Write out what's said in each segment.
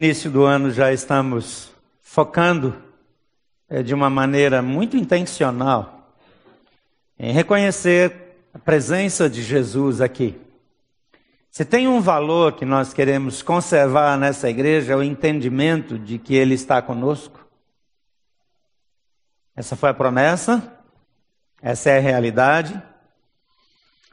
início do ano já estamos focando é, de uma maneira muito intencional em reconhecer a presença de Jesus aqui. Se tem um valor que nós queremos conservar nessa igreja, é o entendimento de que Ele está conosco. Essa foi a promessa, essa é a realidade.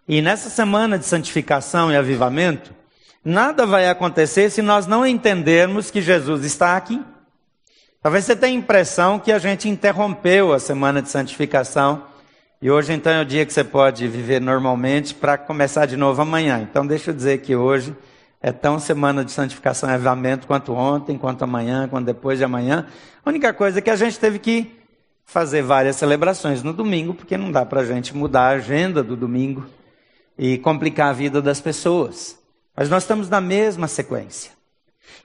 E nessa semana de santificação e avivamento, Nada vai acontecer se nós não entendermos que Jesus está aqui. Talvez você tenha a impressão que a gente interrompeu a semana de santificação e hoje então é o dia que você pode viver normalmente para começar de novo amanhã. Então deixa eu dizer que hoje é tão semana de santificação e avivamento quanto ontem, quanto amanhã, quanto depois de amanhã. A única coisa é que a gente teve que fazer várias celebrações no domingo, porque não dá para a gente mudar a agenda do domingo e complicar a vida das pessoas. Mas nós estamos na mesma sequência.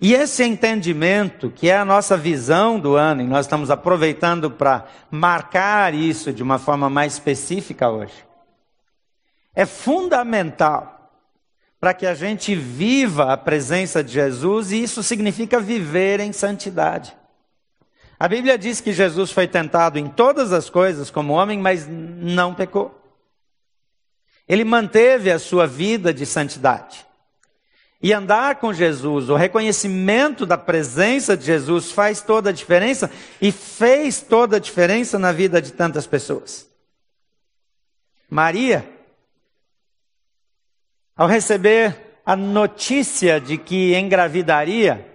E esse entendimento, que é a nossa visão do ano, e nós estamos aproveitando para marcar isso de uma forma mais específica hoje, é fundamental para que a gente viva a presença de Jesus, e isso significa viver em santidade. A Bíblia diz que Jesus foi tentado em todas as coisas como homem, mas não pecou. Ele manteve a sua vida de santidade. E andar com Jesus, o reconhecimento da presença de Jesus faz toda a diferença e fez toda a diferença na vida de tantas pessoas. Maria, ao receber a notícia de que engravidaria,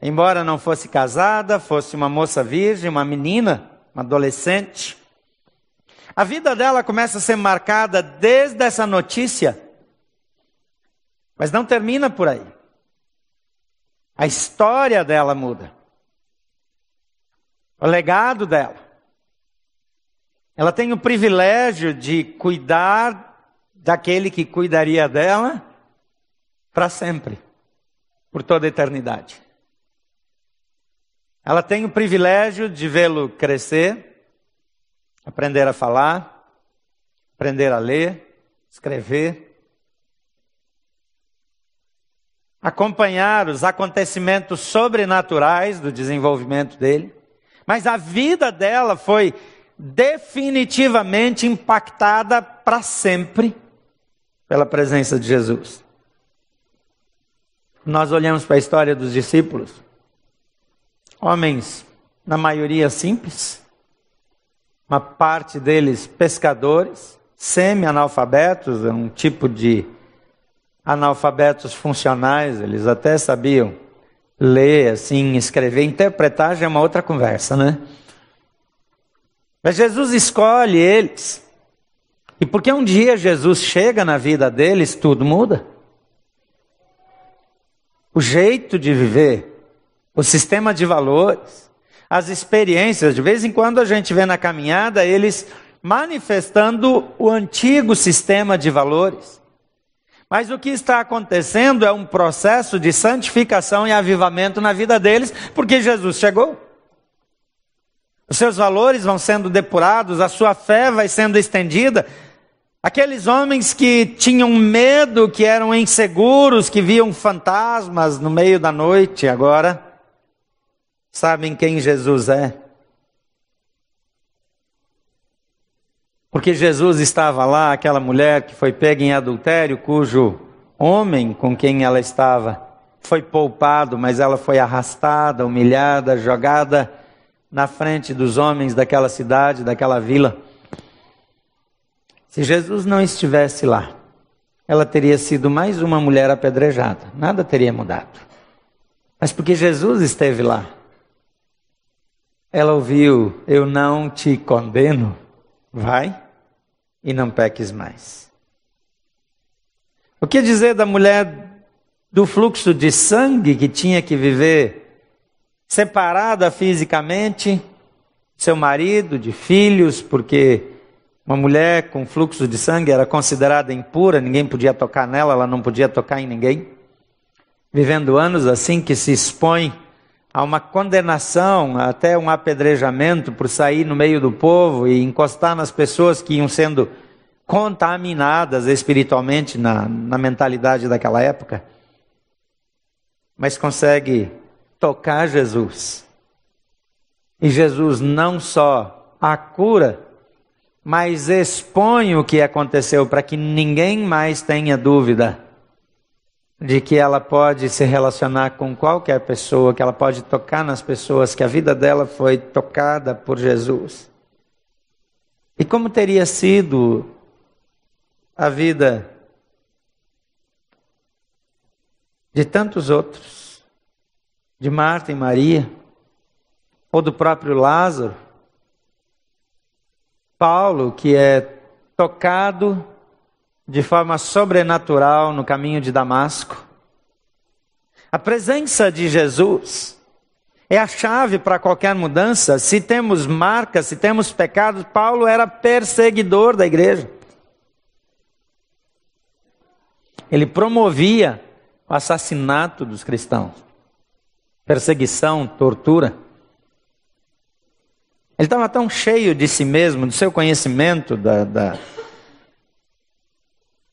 embora não fosse casada, fosse uma moça virgem, uma menina, uma adolescente, a vida dela começa a ser marcada desde essa notícia mas não termina por aí. A história dela muda. O legado dela. Ela tem o privilégio de cuidar daquele que cuidaria dela para sempre, por toda a eternidade. Ela tem o privilégio de vê-lo crescer, aprender a falar, aprender a ler, escrever, acompanhar os acontecimentos sobrenaturais do desenvolvimento dele, mas a vida dela foi definitivamente impactada para sempre pela presença de Jesus. Nós olhamos para a história dos discípulos, homens, na maioria simples, uma parte deles pescadores, semi-analfabetos, um tipo de analfabetos funcionais, eles até sabiam ler, assim, escrever, interpretar já é uma outra conversa, né? Mas Jesus escolhe eles. E porque um dia Jesus chega na vida deles, tudo muda. O jeito de viver, o sistema de valores, as experiências, de vez em quando a gente vê na caminhada eles manifestando o antigo sistema de valores. Mas o que está acontecendo é um processo de santificação e avivamento na vida deles, porque Jesus chegou. Os seus valores vão sendo depurados, a sua fé vai sendo estendida. Aqueles homens que tinham medo, que eram inseguros, que viam fantasmas no meio da noite, agora sabem quem Jesus é. Porque Jesus estava lá, aquela mulher que foi pega em adultério, cujo homem com quem ela estava foi poupado, mas ela foi arrastada, humilhada, jogada na frente dos homens daquela cidade, daquela vila. Se Jesus não estivesse lá, ela teria sido mais uma mulher apedrejada, nada teria mudado. Mas porque Jesus esteve lá, ela ouviu: Eu não te condeno, vai e não peques mais. O que dizer da mulher do fluxo de sangue que tinha que viver separada fisicamente, seu marido, de filhos, porque uma mulher com fluxo de sangue era considerada impura, ninguém podia tocar nela, ela não podia tocar em ninguém. Vivendo anos assim que se expõe a uma condenação, até um apedrejamento por sair no meio do povo e encostar nas pessoas que iam sendo contaminadas espiritualmente na, na mentalidade daquela época, mas consegue tocar Jesus. E Jesus não só a cura, mas expõe o que aconteceu para que ninguém mais tenha dúvida de que ela pode se relacionar com qualquer pessoa, que ela pode tocar nas pessoas, que a vida dela foi tocada por Jesus. E como teria sido a vida de tantos outros, de Marta e Maria, ou do próprio Lázaro, Paulo, que é tocado de forma sobrenatural no caminho de Damasco. A presença de Jesus é a chave para qualquer mudança. Se temos marcas, se temos pecados, Paulo era perseguidor da igreja. Ele promovia o assassinato dos cristãos, perseguição, tortura. Ele estava tão cheio de si mesmo, do seu conhecimento, da, da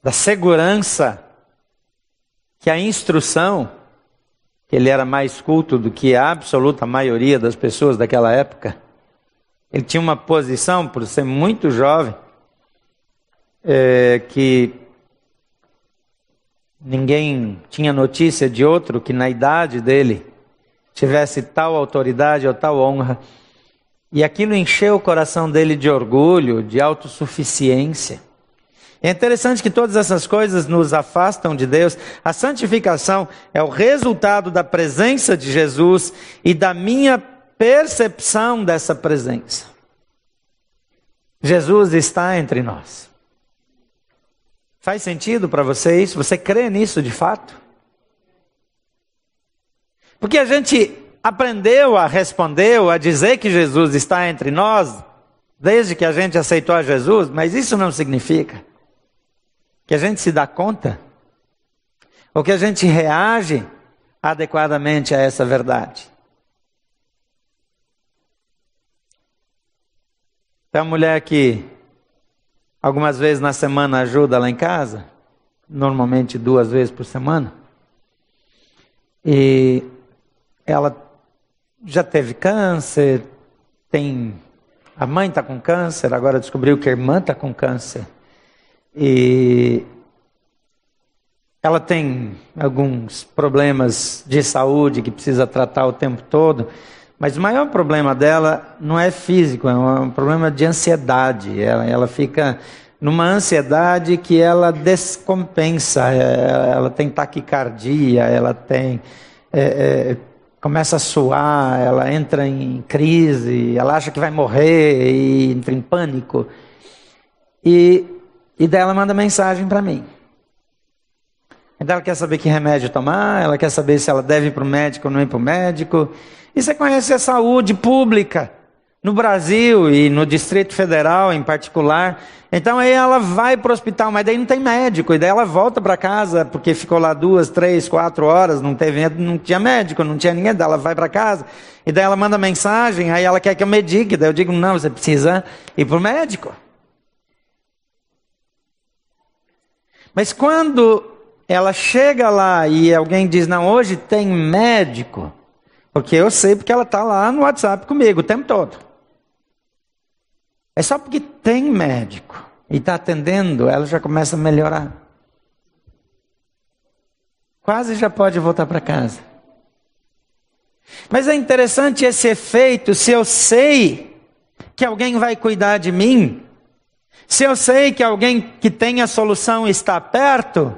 da segurança, que a instrução, que ele era mais culto do que a absoluta maioria das pessoas daquela época, ele tinha uma posição, por ser muito jovem, é, que ninguém tinha notícia de outro que na idade dele tivesse tal autoridade ou tal honra. E aquilo encheu o coração dele de orgulho, de autossuficiência. É interessante que todas essas coisas nos afastam de Deus. A santificação é o resultado da presença de Jesus e da minha percepção dessa presença. Jesus está entre nós. Faz sentido para você isso? Você crê nisso de fato? Porque a gente aprendeu a responder, a dizer que Jesus está entre nós, desde que a gente aceitou a Jesus, mas isso não significa que a gente se dá conta, ou que a gente reage adequadamente a essa verdade. Tem uma mulher que algumas vezes na semana ajuda lá em casa, normalmente duas vezes por semana, e ela já teve câncer, tem a mãe está com câncer, agora descobriu que a irmã está com câncer. E ela tem alguns problemas de saúde que precisa tratar o tempo todo, mas o maior problema dela não é físico, é um problema de ansiedade. Ela, ela fica numa ansiedade que ela descompensa, é, ela tem taquicardia, ela tem. É, é, começa a suar, ela entra em crise, ela acha que vai morrer e entra em pânico. E e daí ela manda mensagem para mim. Então ela quer saber que remédio tomar, ela quer saber se ela deve ir para o médico ou não ir para o médico. E você conhece a saúde pública no Brasil e no Distrito Federal em particular. Então aí ela vai para o hospital, mas daí não tem médico. E daí ela volta para casa porque ficou lá duas, três, quatro horas, não teve, não tinha médico, não tinha ninguém. Daí ela vai para casa e daí ela manda mensagem, aí ela quer que eu medique. Daí eu digo não, você precisa ir para o médico. Mas quando ela chega lá e alguém diz: Não, hoje tem médico, porque eu sei porque ela está lá no WhatsApp comigo o tempo todo. É só porque tem médico e está atendendo, ela já começa a melhorar. Quase já pode voltar para casa. Mas é interessante esse efeito, se eu sei que alguém vai cuidar de mim, se eu sei que alguém que tem a solução está perto,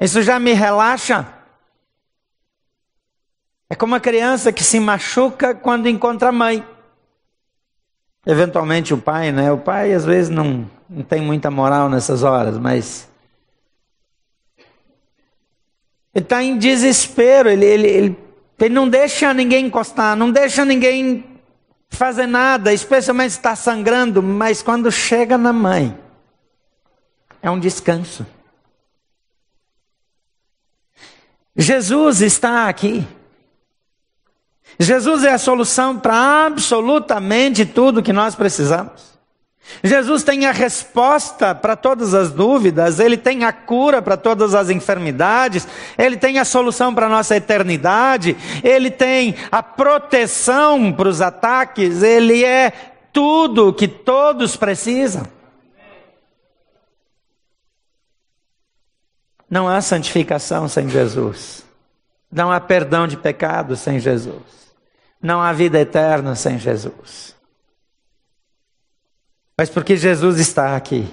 isso já me relaxa. É como uma criança que se machuca quando encontra a mãe. Eventualmente o pai, né? O pai às vezes não, não tem muita moral nessas horas, mas. Ele está em desespero, ele, ele, ele, ele não deixa ninguém encostar, não deixa ninguém fazer nada, especialmente está sangrando, mas quando chega na mãe, é um descanso. Jesus está aqui. Jesus é a solução para absolutamente tudo que nós precisamos. Jesus tem a resposta para todas as dúvidas, ele tem a cura para todas as enfermidades, ele tem a solução para a nossa eternidade, ele tem a proteção para os ataques, ele é tudo que todos precisam. Não há santificação sem Jesus. Não há perdão de pecados sem Jesus. Não há vida eterna sem Jesus. Mas porque Jesus está aqui,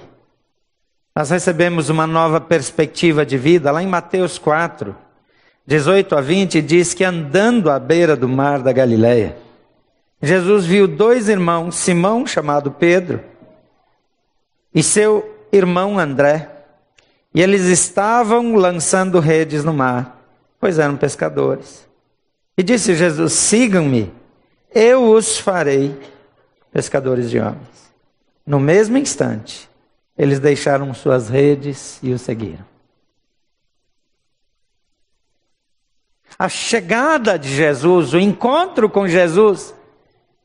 nós recebemos uma nova perspectiva de vida. Lá em Mateus 4, 18 a 20, diz que andando à beira do mar da Galileia, Jesus viu dois irmãos, Simão, chamado Pedro, e seu irmão André, e eles estavam lançando redes no mar, pois eram pescadores. E disse Jesus: Sigam-me, eu os farei pescadores de homens. No mesmo instante, eles deixaram suas redes e o seguiram. A chegada de Jesus, o encontro com Jesus,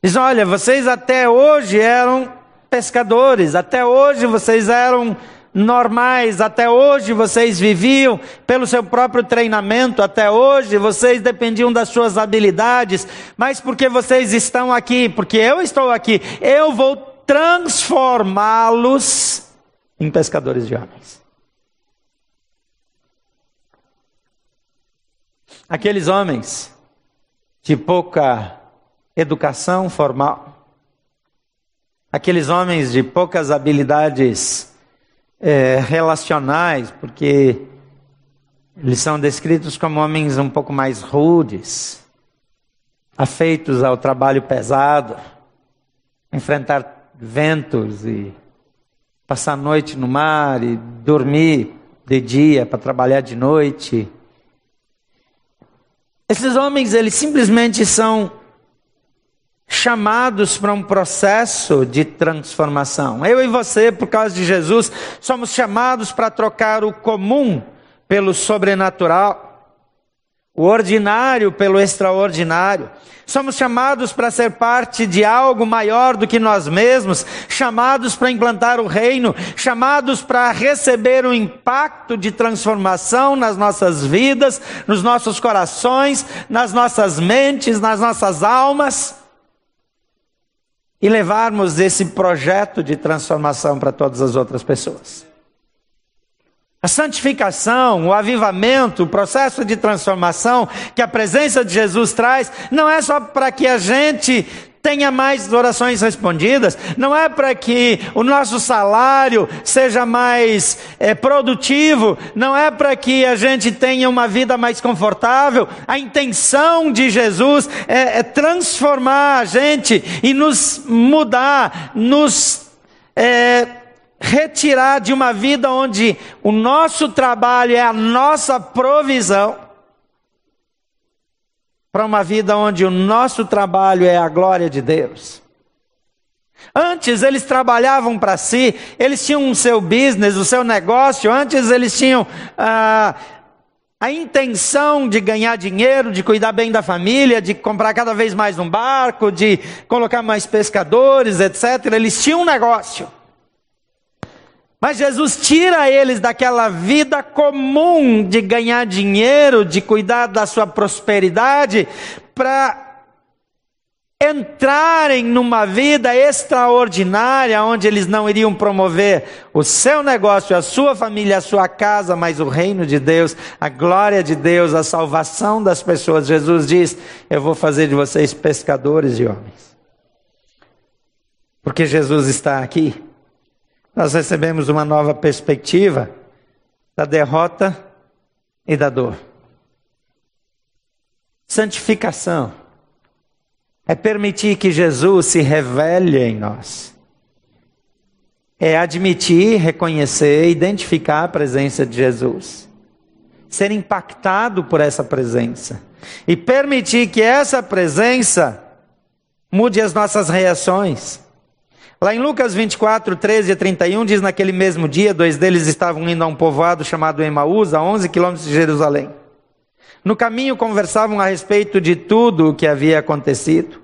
diz: olha, vocês até hoje eram pescadores, até hoje vocês eram normais, até hoje vocês viviam pelo seu próprio treinamento, até hoje vocês dependiam das suas habilidades, mas porque vocês estão aqui, porque eu estou aqui, eu vou transformá-los em pescadores de homens. Aqueles homens de pouca educação formal, aqueles homens de poucas habilidades é, relacionais, porque eles são descritos como homens um pouco mais rudes, afeitos ao trabalho pesado, enfrentar ventos e passar a noite no mar e dormir de dia para trabalhar de noite. Esses homens, eles simplesmente são chamados para um processo de transformação. Eu e você, por causa de Jesus, somos chamados para trocar o comum pelo sobrenatural o ordinário pelo extraordinário. Somos chamados para ser parte de algo maior do que nós mesmos, chamados para implantar o reino, chamados para receber o impacto de transformação nas nossas vidas, nos nossos corações, nas nossas mentes, nas nossas almas e levarmos esse projeto de transformação para todas as outras pessoas. A santificação, o avivamento, o processo de transformação que a presença de Jesus traz, não é só para que a gente tenha mais orações respondidas, não é para que o nosso salário seja mais é, produtivo, não é para que a gente tenha uma vida mais confortável. A intenção de Jesus é, é transformar a gente e nos mudar, nos. É, retirar de uma vida onde o nosso trabalho é a nossa provisão, para uma vida onde o nosso trabalho é a glória de Deus. Antes eles trabalhavam para si, eles tinham o seu business, o seu negócio, antes eles tinham ah, a intenção de ganhar dinheiro, de cuidar bem da família, de comprar cada vez mais um barco, de colocar mais pescadores, etc. Eles tinham um negócio. Mas Jesus tira eles daquela vida comum de ganhar dinheiro, de cuidar da sua prosperidade, para entrarem numa vida extraordinária, onde eles não iriam promover o seu negócio, a sua família, a sua casa, mas o reino de Deus, a glória de Deus, a salvação das pessoas. Jesus diz: Eu vou fazer de vocês pescadores de homens. Porque Jesus está aqui nós recebemos uma nova perspectiva da derrota e da dor. Santificação é permitir que Jesus se revele em nós. É admitir, reconhecer, identificar a presença de Jesus. Ser impactado por essa presença. E permitir que essa presença mude as nossas reações. Lá em Lucas 24, 13 a 31, diz: Naquele mesmo dia, dois deles estavam indo a um povoado chamado Emaús, a 11 quilômetros de Jerusalém. No caminho conversavam a respeito de tudo o que havia acontecido.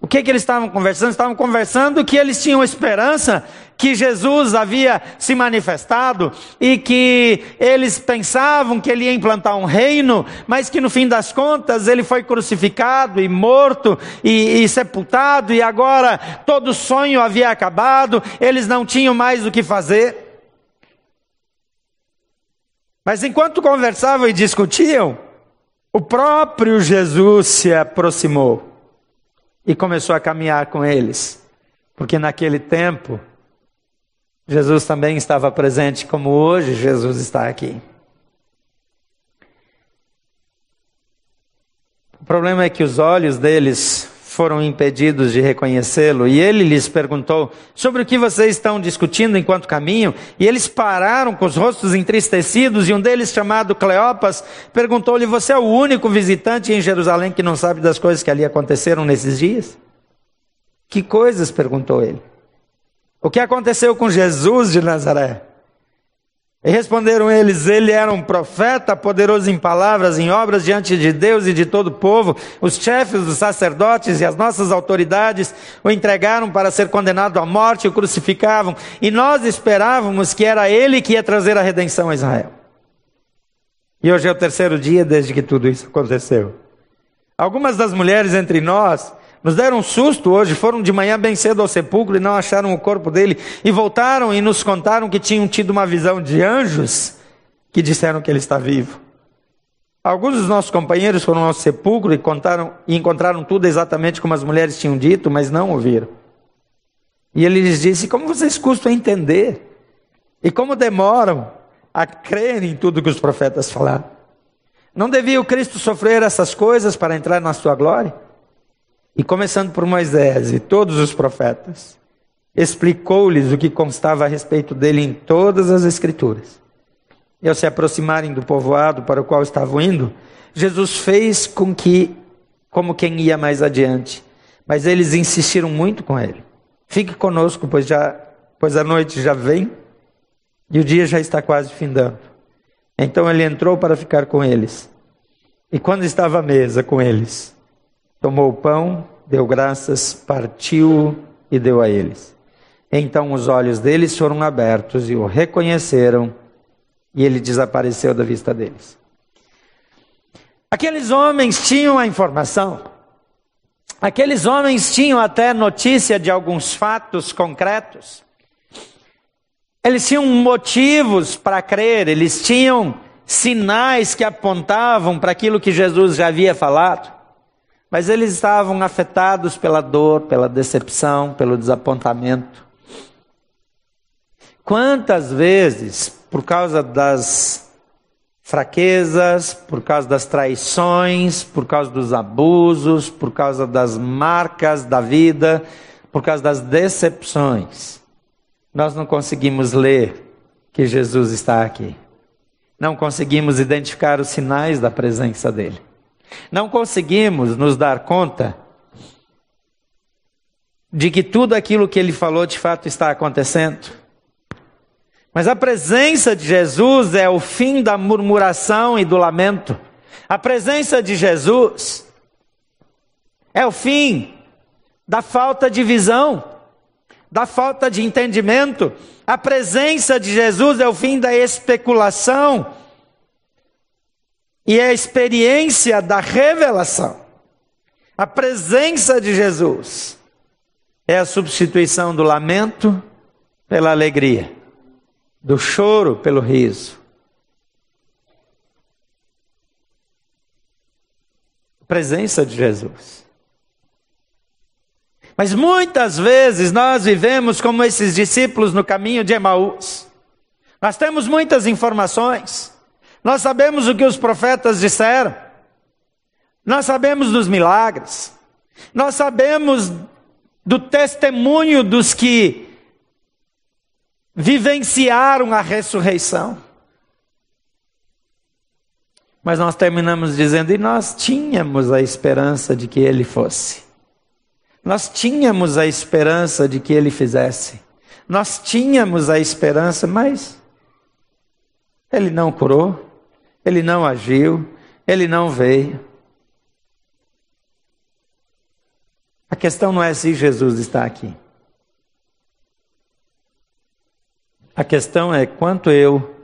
O que, que eles estavam conversando? Estavam conversando que eles tinham esperança que Jesus havia se manifestado e que eles pensavam que ele ia implantar um reino, mas que no fim das contas ele foi crucificado e morto e, e sepultado e agora todo sonho havia acabado, eles não tinham mais o que fazer. Mas enquanto conversavam e discutiam, o próprio Jesus se aproximou e começou a caminhar com eles, porque naquele tempo Jesus também estava presente, como hoje Jesus está aqui. O problema é que os olhos deles foram impedidos de reconhecê-lo. E ele lhes perguntou: Sobre o que vocês estão discutindo enquanto caminham? E eles pararam com os rostos entristecidos, e um deles, chamado Cleopas, perguntou-lhe: Você é o único visitante em Jerusalém que não sabe das coisas que ali aconteceram nesses dias? Que coisas? perguntou ele. O que aconteceu com Jesus de Nazaré? E responderam eles: Ele era um profeta, poderoso em palavras, em obras diante de Deus e de todo o povo. Os chefes dos sacerdotes e as nossas autoridades o entregaram para ser condenado à morte, o crucificavam. E nós esperávamos que era ele que ia trazer a redenção a Israel. E hoje é o terceiro dia desde que tudo isso aconteceu. Algumas das mulheres entre nós nos deram um susto hoje, foram de manhã bem cedo ao sepulcro e não acharam o corpo dele, e voltaram e nos contaram que tinham tido uma visão de anjos que disseram que ele está vivo. Alguns dos nossos companheiros foram ao sepulcro e, contaram, e encontraram tudo exatamente como as mulheres tinham dito, mas não ouviram. E ele lhes disse: Como vocês custam a entender? E como demoram a crer em tudo que os profetas falaram? Não devia o Cristo sofrer essas coisas para entrar na sua glória? E começando por Moisés e todos os profetas, explicou-lhes o que constava a respeito dele em todas as Escrituras. E ao se aproximarem do povoado para o qual estavam indo, Jesus fez com que, como quem ia mais adiante, mas eles insistiram muito com ele. Fique conosco, pois já, pois a noite já vem e o dia já está quase findando. Então ele entrou para ficar com eles. E quando estava à mesa com eles, tomou o pão, deu graças, partiu e deu a eles. Então os olhos deles foram abertos e o reconheceram, e ele desapareceu da vista deles. Aqueles homens tinham a informação, aqueles homens tinham até notícia de alguns fatos concretos, eles tinham motivos para crer, eles tinham sinais que apontavam para aquilo que Jesus já havia falado. Mas eles estavam afetados pela dor, pela decepção, pelo desapontamento. Quantas vezes, por causa das fraquezas, por causa das traições, por causa dos abusos, por causa das marcas da vida, por causa das decepções, nós não conseguimos ler que Jesus está aqui. Não conseguimos identificar os sinais da presença dele. Não conseguimos nos dar conta de que tudo aquilo que ele falou de fato está acontecendo. Mas a presença de Jesus é o fim da murmuração e do lamento. A presença de Jesus é o fim da falta de visão, da falta de entendimento. A presença de Jesus é o fim da especulação e é a experiência da revelação. A presença de Jesus é a substituição do lamento pela alegria, do choro pelo riso. A presença de Jesus. Mas muitas vezes nós vivemos como esses discípulos no caminho de Emaús. Nós temos muitas informações. Nós sabemos o que os profetas disseram. Nós sabemos dos milagres. Nós sabemos do testemunho dos que vivenciaram a ressurreição. Mas nós terminamos dizendo, e nós tínhamos a esperança de que ele fosse. Nós tínhamos a esperança de que ele fizesse. Nós tínhamos a esperança, mas ele não curou. Ele não agiu, ele não veio. questão não é se Jesus está aqui. A questão é quanto eu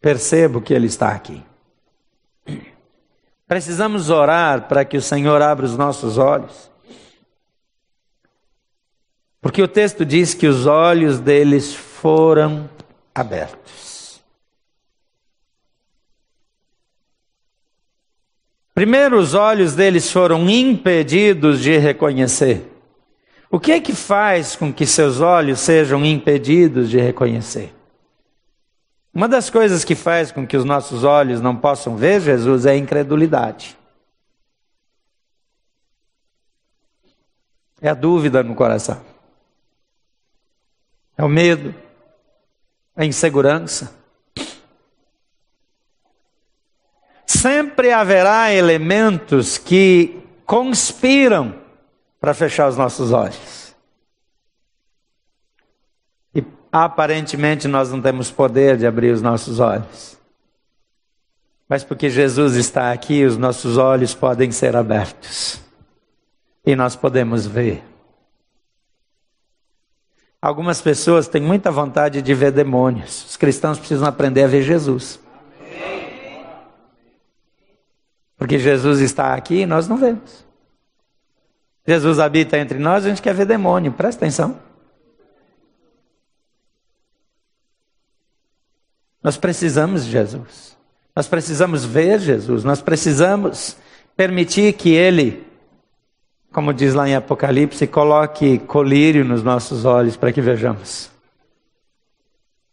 percebo que Ele está aqui. Precisamos orar para que o Senhor abra os nossos olhos. Porque o texto diz que os olhos deles foram abertos. Primeiro, os olhos deles foram impedidos de reconhecer. O que é que faz com que seus olhos sejam impedidos de reconhecer? Uma das coisas que faz com que os nossos olhos não possam ver Jesus é a incredulidade. É a dúvida no coração. É o medo, é a insegurança. Sempre haverá elementos que conspiram para fechar os nossos olhos. aparentemente nós não temos poder de abrir os nossos olhos. Mas porque Jesus está aqui, os nossos olhos podem ser abertos. E nós podemos ver. Algumas pessoas têm muita vontade de ver demônios. Os cristãos precisam aprender a ver Jesus. Porque Jesus está aqui e nós não vemos. Jesus habita entre nós, a gente quer ver demônio. Presta atenção. Nós precisamos de Jesus. Nós precisamos ver Jesus. Nós precisamos permitir que Ele, como diz lá em Apocalipse, coloque colírio nos nossos olhos para que vejamos.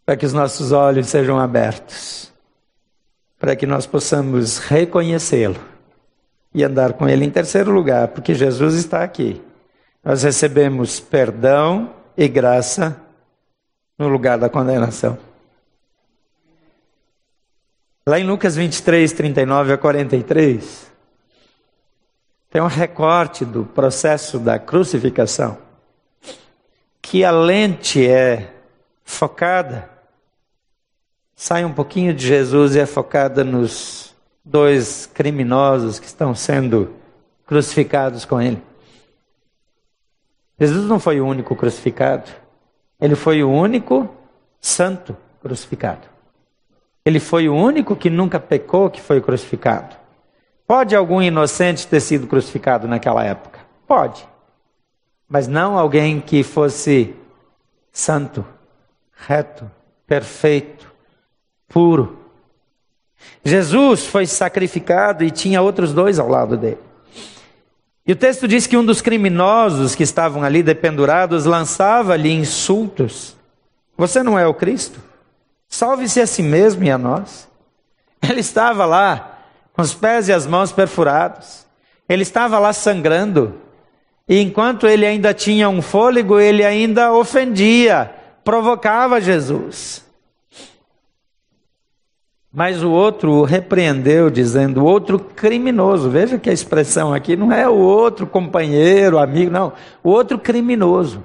Para que os nossos olhos sejam abertos. Para que nós possamos reconhecê-lo e andar com Ele em terceiro lugar, porque Jesus está aqui. Nós recebemos perdão e graça no lugar da condenação. Lá em Lucas 23, 39 a 43, tem um recorte do processo da crucificação, que a lente é focada, sai um pouquinho de Jesus e é focada nos dois criminosos que estão sendo crucificados com ele. Jesus não foi o único crucificado, ele foi o único santo crucificado. Ele foi o único que nunca pecou que foi crucificado. Pode algum inocente ter sido crucificado naquela época? Pode. Mas não alguém que fosse santo, reto, perfeito, puro. Jesus foi sacrificado e tinha outros dois ao lado dele. E o texto diz que um dos criminosos que estavam ali dependurados lançava-lhe insultos. Você não é o Cristo? Salve-se a si mesmo e a nós. Ele estava lá, com os pés e as mãos perfurados. Ele estava lá sangrando. E enquanto ele ainda tinha um fôlego, ele ainda ofendia, provocava Jesus. Mas o outro o repreendeu, dizendo: outro criminoso. Veja que a expressão aqui não é o outro companheiro, amigo, não. O outro criminoso.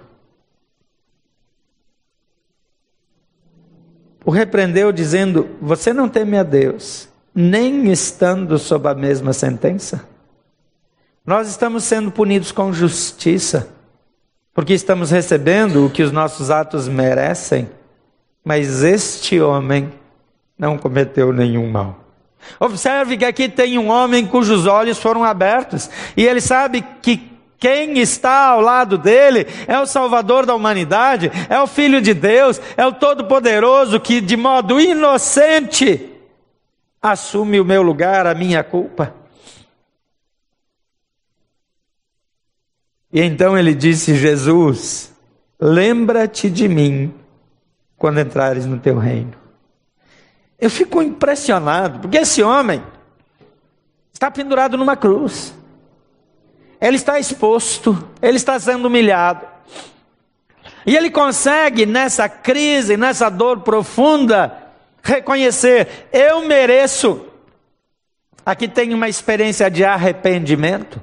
o repreendeu, dizendo: Você não teme a Deus, nem estando sob a mesma sentença? Nós estamos sendo punidos com justiça, porque estamos recebendo o que os nossos atos merecem, mas este homem não cometeu nenhum mal. Observe que aqui tem um homem cujos olhos foram abertos, e ele sabe que quem está ao lado dele é o Salvador da humanidade, é o Filho de Deus, é o Todo-Poderoso que, de modo inocente, assume o meu lugar, a minha culpa. E então ele disse: Jesus, lembra-te de mim quando entrares no teu reino. Eu fico impressionado, porque esse homem está pendurado numa cruz. Ele está exposto, ele está sendo humilhado. E ele consegue, nessa crise, nessa dor profunda, reconhecer: eu mereço. Aqui tem uma experiência de arrependimento.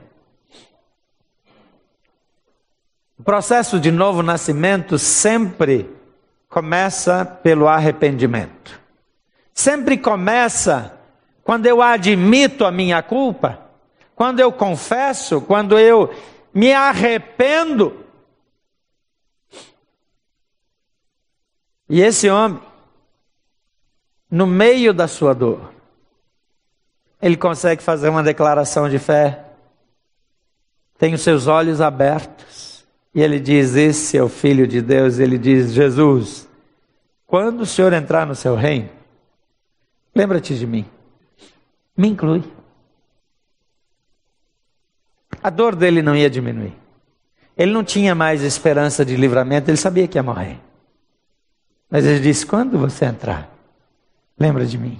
O processo de novo nascimento sempre começa pelo arrependimento. Sempre começa quando eu admito a minha culpa quando eu confesso, quando eu me arrependo. E esse homem, no meio da sua dor, ele consegue fazer uma declaração de fé, tem os seus olhos abertos, e ele diz: Esse é o Filho de Deus. Ele diz: Jesus, quando o Senhor entrar no seu reino, lembra-te de mim, me inclui. A dor dele não ia diminuir. Ele não tinha mais esperança de livramento, ele sabia que ia morrer. Mas ele disse: quando você entrar, lembra de mim.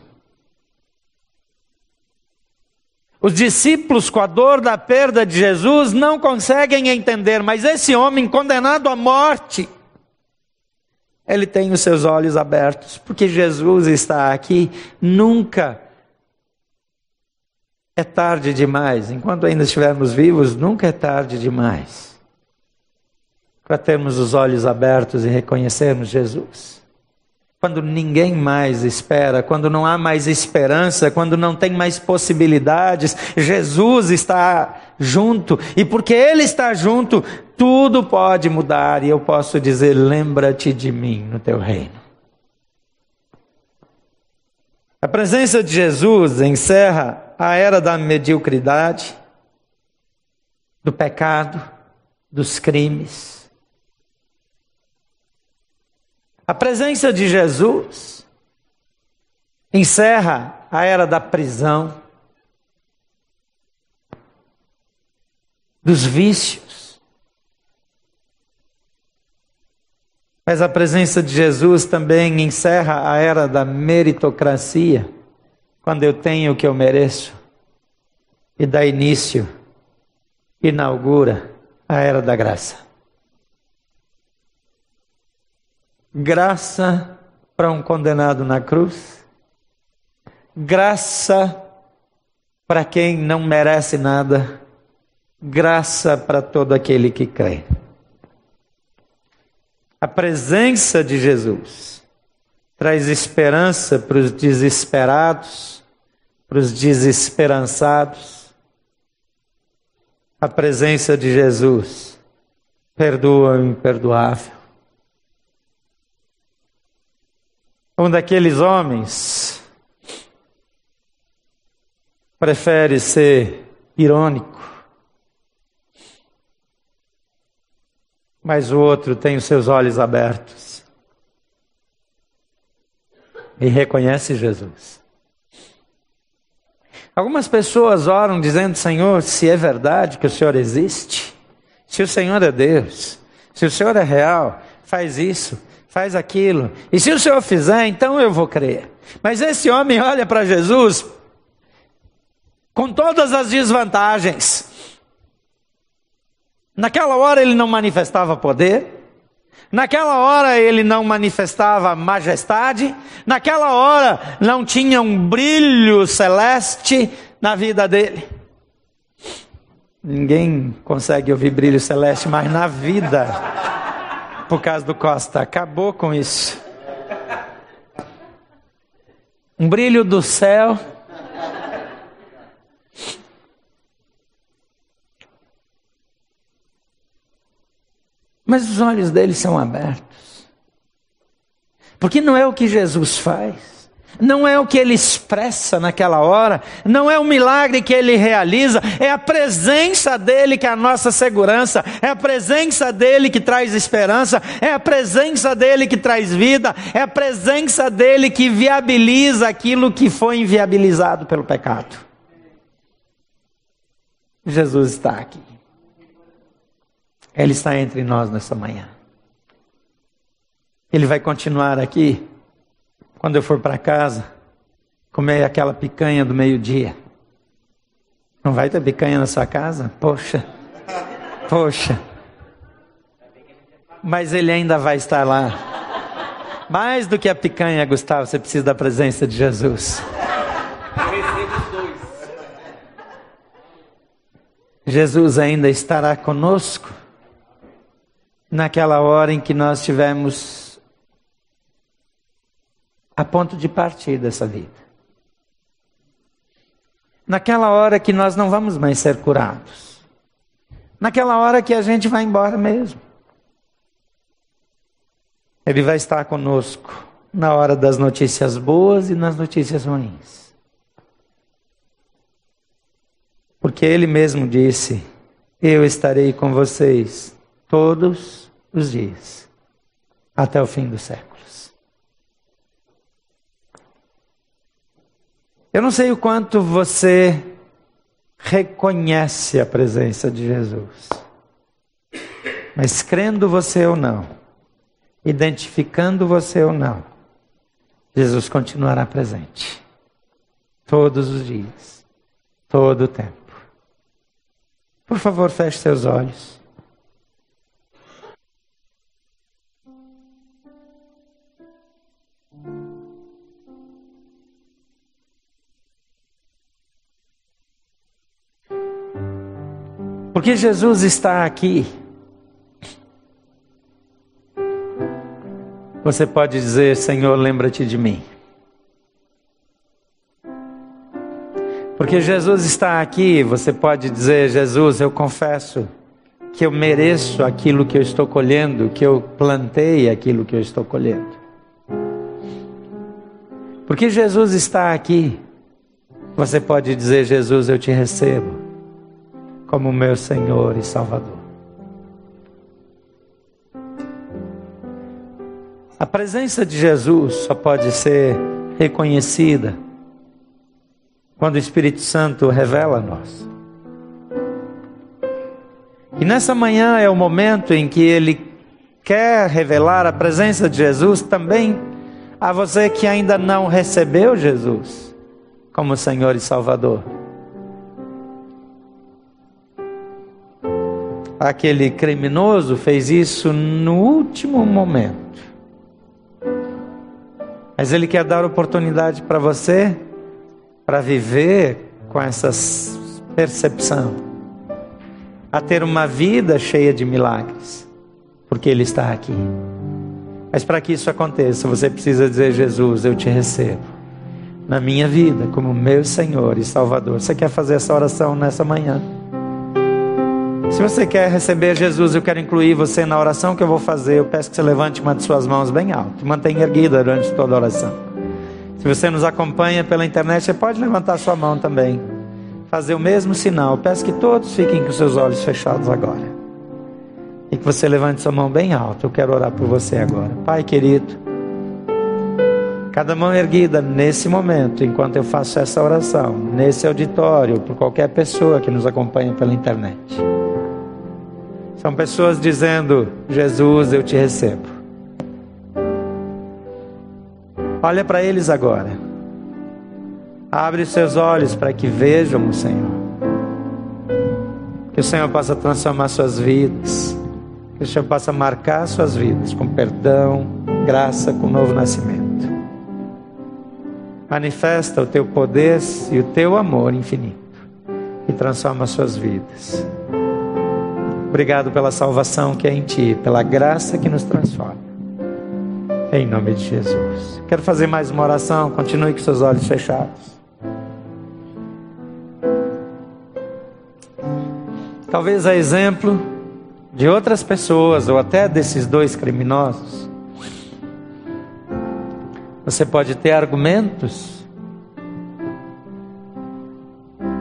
Os discípulos, com a dor da perda de Jesus, não conseguem entender, mas esse homem condenado à morte, ele tem os seus olhos abertos, porque Jesus está aqui, nunca é tarde demais, enquanto ainda estivermos vivos, nunca é tarde demais. Para termos os olhos abertos e reconhecermos Jesus. Quando ninguém mais espera, quando não há mais esperança, quando não tem mais possibilidades, Jesus está junto, e porque Ele está junto, tudo pode mudar, e eu posso dizer: lembra-te de mim no teu reino. A presença de Jesus encerra a era da mediocridade, do pecado, dos crimes A presença de Jesus encerra a era da prisão, dos vícios. Mas a presença de Jesus também encerra a era da meritocracia, quando eu tenho o que eu mereço, e dá início, inaugura a era da graça. graça para um condenado na cruz, graça para quem não merece nada, graça para todo aquele que crê. A presença de Jesus traz esperança para os desesperados, para os desesperançados. A presença de Jesus perdoa o imperdoável. Um daqueles homens prefere ser irônico, mas o outro tem os seus olhos abertos e reconhece Jesus. Algumas pessoas oram dizendo: Senhor, se é verdade que o Senhor existe, se o Senhor é Deus, se o Senhor é real, faz isso faz aquilo. E se o Senhor fizer, então eu vou crer. Mas esse homem olha para Jesus com todas as desvantagens. Naquela hora ele não manifestava poder. Naquela hora ele não manifestava majestade, naquela hora não tinha um brilho celeste na vida dele. Ninguém consegue ouvir brilho celeste mais na vida por causa do Costa. Acabou com isso. Um brilho do céu. Mas os olhos dele são abertos. Porque não é o que Jesus faz não é o que ele expressa naquela hora, não é o milagre que ele realiza, é a presença dele que é a nossa segurança, é a presença dele que traz esperança, é a presença dele que traz vida, é a presença dele que viabiliza aquilo que foi inviabilizado pelo pecado. Jesus está aqui. Ele está entre nós nessa manhã. Ele vai continuar aqui quando eu for para casa, comer aquela picanha do meio-dia. Não vai ter picanha na sua casa? Poxa, poxa. Mas ele ainda vai estar lá. Mais do que a picanha, Gustavo, você precisa da presença de Jesus. Jesus ainda estará conosco naquela hora em que nós tivermos a ponto de partir dessa vida. Naquela hora que nós não vamos mais ser curados, naquela hora que a gente vai embora mesmo. Ele vai estar conosco na hora das notícias boas e nas notícias ruins. Porque ele mesmo disse: Eu estarei com vocês todos os dias, até o fim dos séculos. Eu não sei o quanto você reconhece a presença de Jesus, mas crendo você ou não, identificando você ou não, Jesus continuará presente. Todos os dias, todo o tempo. Por favor, feche seus olhos. Porque Jesus está aqui. Você pode dizer: Senhor, lembra-te de mim. Porque Jesus está aqui, você pode dizer: Jesus, eu confesso que eu mereço aquilo que eu estou colhendo, que eu plantei aquilo que eu estou colhendo. Porque Jesus está aqui, você pode dizer: Jesus, eu te recebo como meu Senhor e Salvador. A presença de Jesus só pode ser reconhecida quando o Espírito Santo revela a nós. E nessa manhã é o momento em que ele quer revelar a presença de Jesus também a você que ainda não recebeu Jesus como Senhor e Salvador. Aquele criminoso fez isso no último momento. Mas Ele quer dar oportunidade para você para viver com essa percepção, a ter uma vida cheia de milagres, porque Ele está aqui. Mas para que isso aconteça, você precisa dizer: Jesus, eu te recebo na minha vida como meu Senhor e Salvador. Você quer fazer essa oração nessa manhã? Se você quer receber Jesus, eu quero incluir você na oração que eu vou fazer. Eu peço que você levante uma de suas mãos bem alto. Mantenha erguida durante toda a oração. Se você nos acompanha pela internet, você pode levantar sua mão também. Fazer o mesmo sinal. Eu peço que todos fiquem com seus olhos fechados agora. E que você levante sua mão bem alta. Eu quero orar por você agora. Pai querido, cada mão erguida nesse momento, enquanto eu faço essa oração, nesse auditório, por qualquer pessoa que nos acompanha pela internet. São pessoas dizendo: Jesus, eu te recebo. Olha para eles agora. Abre os seus olhos para que vejam o Senhor. Que o Senhor possa transformar suas vidas. Que o Senhor possa marcar suas vidas com perdão, graça, com novo nascimento. Manifesta o teu poder e o teu amor infinito e transforma suas vidas. Obrigado pela salvação que é em Ti, pela graça que nos transforma. Em nome de Jesus. Quero fazer mais uma oração. Continue com seus olhos fechados. Talvez a exemplo de outras pessoas, ou até desses dois criminosos, você pode ter argumentos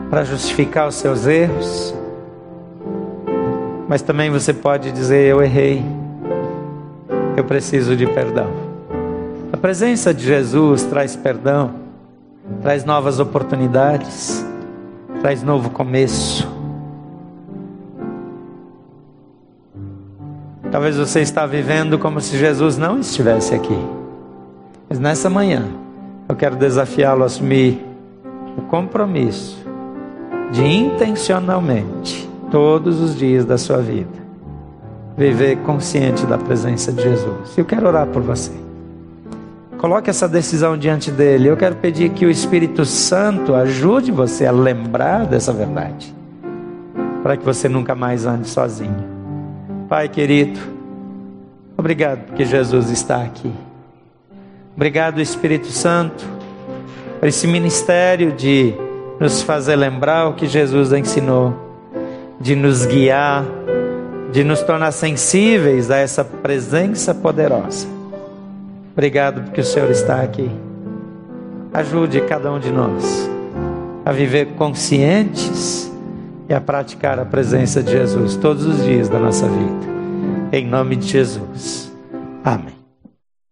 para justificar os seus erros mas também você pode dizer: Eu errei, eu preciso de perdão. A presença de Jesus traz perdão, traz novas oportunidades, traz novo começo. Talvez você está vivendo como se Jesus não estivesse aqui. Mas nessa manhã, eu quero desafiá-lo a assumir o compromisso de intencionalmente todos os dias da sua vida. Viver consciente da presença de Jesus. Eu quero orar por você. Coloque essa decisão diante dele. Eu quero pedir que o Espírito Santo ajude você a lembrar dessa verdade, para que você nunca mais ande sozinho. Pai querido, obrigado porque Jesus está aqui. Obrigado, Espírito Santo, por esse ministério de nos fazer lembrar o que Jesus ensinou de nos guiar, de nos tornar sensíveis a essa presença poderosa. Obrigado porque o Senhor está aqui. Ajude cada um de nós a viver conscientes e a praticar a presença de Jesus todos os dias da nossa vida. Em nome de Jesus. Amém.